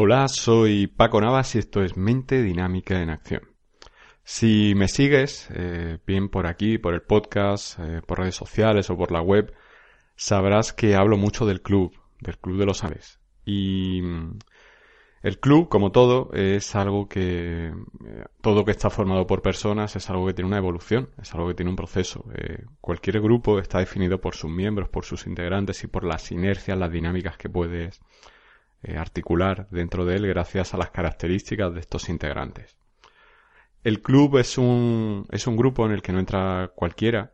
Hola, soy Paco Navas y esto es Mente Dinámica en Acción. Si me sigues, eh, bien por aquí, por el podcast, eh, por redes sociales o por la web, sabrás que hablo mucho del club, del Club de los Ángeles. Y mm, el club, como todo, es algo que, eh, todo que está formado por personas es algo que tiene una evolución, es algo que tiene un proceso. Eh, cualquier grupo está definido por sus miembros, por sus integrantes y por las inercias, las dinámicas que puedes eh, articular dentro de él gracias a las características de estos integrantes. El club es un, es un grupo en el que no entra cualquiera,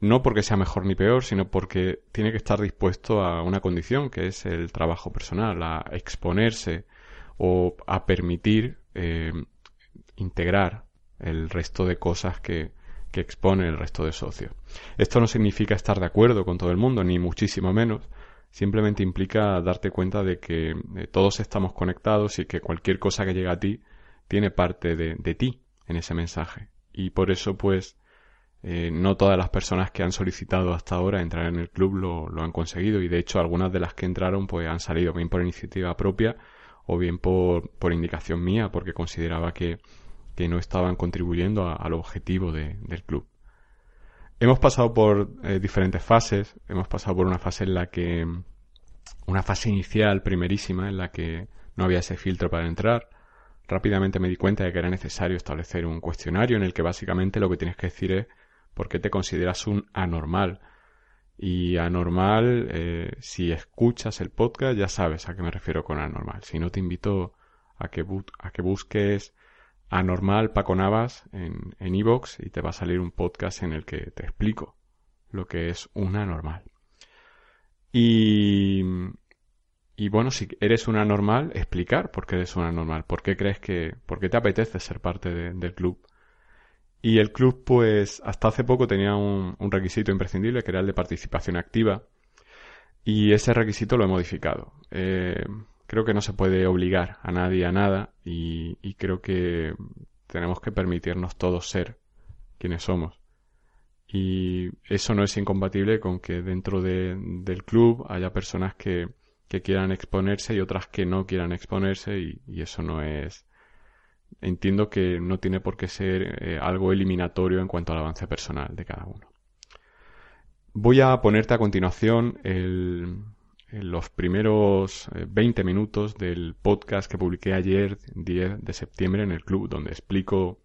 no porque sea mejor ni peor, sino porque tiene que estar dispuesto a una condición, que es el trabajo personal, a exponerse o a permitir eh, integrar el resto de cosas que, que expone el resto de socios. Esto no significa estar de acuerdo con todo el mundo, ni muchísimo menos, simplemente implica darte cuenta de que eh, todos estamos conectados y que cualquier cosa que llega a ti tiene parte de, de ti en ese mensaje. Y por eso, pues, eh, no todas las personas que han solicitado hasta ahora entrar en el club lo, lo, han conseguido y de hecho algunas de las que entraron pues han salido bien por iniciativa propia o bien por, por indicación mía porque consideraba que, que no estaban contribuyendo a, al objetivo de, del club. Hemos pasado por eh, diferentes fases, hemos pasado por una fase en la que, una fase inicial primerísima en la que no había ese filtro para entrar, rápidamente me di cuenta de que era necesario establecer un cuestionario en el que básicamente lo que tienes que decir es por qué te consideras un anormal. Y anormal, eh, si escuchas el podcast ya sabes a qué me refiero con anormal. Si no te invito a que, a que busques anormal Paco Navas en Evox y te va a salir un podcast en el que te explico lo que es un anormal. Y, y bueno, si eres una normal, explicar por qué eres una normal, por qué crees que, por qué te apetece ser parte de, del club. Y el club, pues, hasta hace poco tenía un, un, requisito imprescindible, que era el de participación activa. Y ese requisito lo he modificado. Eh, creo que no se puede obligar a nadie a nada y, creo que tenemos que permitirnos todos ser quienes somos. Y eso no es incompatible con que dentro de, del club haya personas que, que, quieran exponerse y otras que no quieran exponerse y, y eso no es entiendo que no tiene por qué ser eh, algo eliminatorio en cuanto al avance personal de cada uno. Voy a ponerte a continuación el, los primeros 20 eh, minutos del podcast que publiqué ayer, 10 de septiembre, en el club, donde explico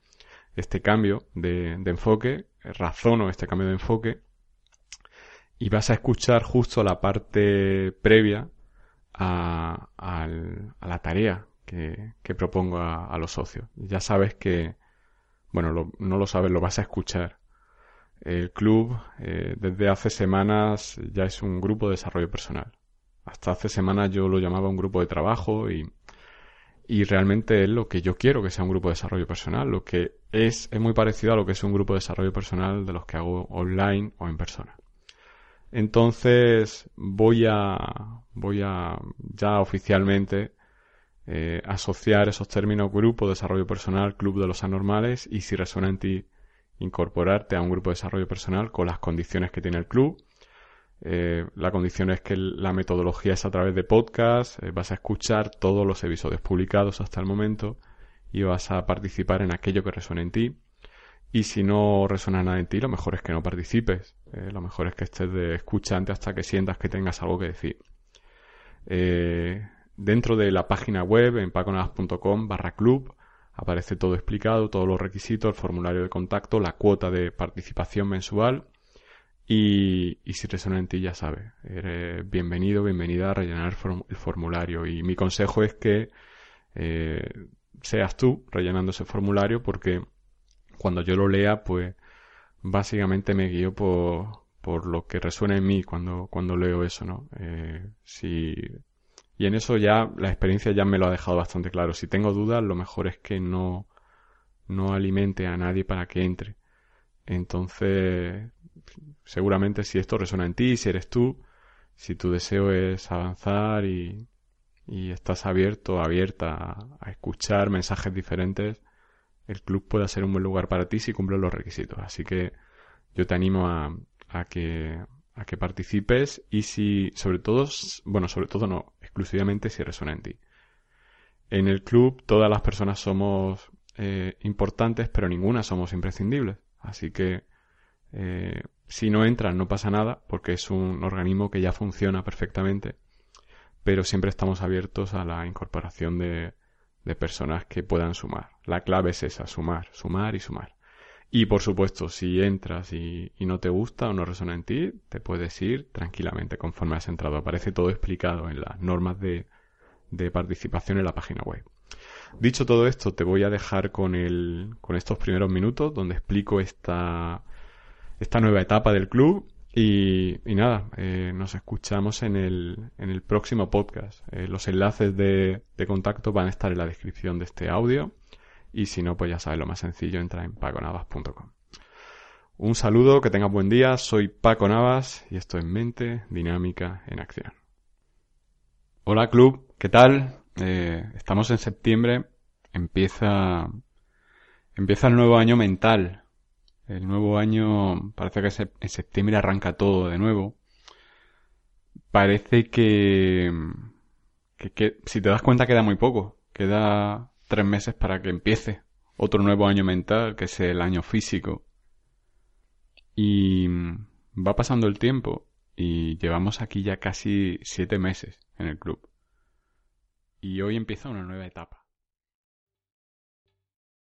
este cambio de, enfoque, razono este cambio de enfoque, y vas a escuchar justo la parte previa a, a, a la tarea que, propongo a, los socios. Ya sabes que, bueno, no lo sabes, lo vas a escuchar. El club eh, desde hace semanas ya es un grupo de desarrollo personal. Hasta hace semanas yo lo llamaba un grupo de trabajo y, y realmente es lo que yo quiero que sea un grupo de desarrollo personal. Lo que es, es muy parecido a lo que es un grupo de desarrollo personal de los que hago online o en persona. Entonces voy a, voy a ya oficialmente eh, asociar esos términos grupo, desarrollo personal, club de los anormales y si resuena en ti incorporarte a un grupo de desarrollo personal con las condiciones que tiene el club. Eh, la condición es que la metodología es a través de podcast, eh, vas a escuchar todos los episodios publicados hasta el momento y vas a participar en aquello que resuene en ti. Y si no resuena nada en ti, lo mejor es que no participes. Eh, lo mejor es que estés de escuchante hasta que sientas que tengas algo que decir. Dentro de la página web, en paconadas.com barra club, aparece todo explicado, todos los requisitos, el formulario de contacto, la cuota de participación mensual. Y, y si resuena en ti, ya sabes, bienvenido, bienvenida a rellenar el formulario. Y mi consejo es que eh, seas tú rellenando ese formulario porque cuando yo lo lea, pues básicamente me guío por, por lo que resuena en mí cuando, cuando leo eso, ¿no? Eh, si Y en eso ya la experiencia ya me lo ha dejado bastante claro. Si tengo dudas, lo mejor es que no, no alimente a nadie para que entre. Entonces, seguramente si esto resuena en ti, si eres tú, si tu deseo es avanzar y, y estás abierto, abierta a, escuchar mensajes diferentes, el club puede ser un buen lugar para ti si cumple los requisitos. Así que yo te animo a, a que a que participes y si, sobre todo, bueno, sobre todo no, exclusivamente si resuena en ti. En el club todas las personas somos eh, importantes, pero ninguna somos imprescindibles. Así que eh, si no entran no pasa nada, porque es un organismo que ya funciona perfectamente, pero siempre estamos abiertos a la incorporación de, de personas que puedan sumar. La clave es esa, sumar, sumar y sumar. Y por supuesto, si entras y, no te gusta o no resuena en ti, te puedes ir tranquilamente conforme has entrado. Aparece todo explicado en las normas de, participación en la página web. Dicho todo esto, te voy a dejar con estos primeros minutos donde explico esta, esta nueva etapa del club y, y nada, eh, nos escuchamos en el, en el próximo podcast. Eh, los enlaces de, de contacto van a estar en la descripción de este audio y si no, pues ya sabes, lo más sencillo, entra en paconavas.com. Un saludo, que tengas buen día, soy Paco Navas y esto es Mente Dinámica en Acción. Hola club, ¿qué tal? Eh, estamos en septiembre, empieza, empieza el nuevo año mental. El nuevo año, parece que en septiembre arranca todo de nuevo. Parece que, que, si te das cuenta queda muy poco. Queda tres meses para que empiece otro nuevo año mental, que es el año físico. Y va pasando el tiempo y llevamos aquí ya casi siete meses en el club. Y hoy empieza una nueva etapa.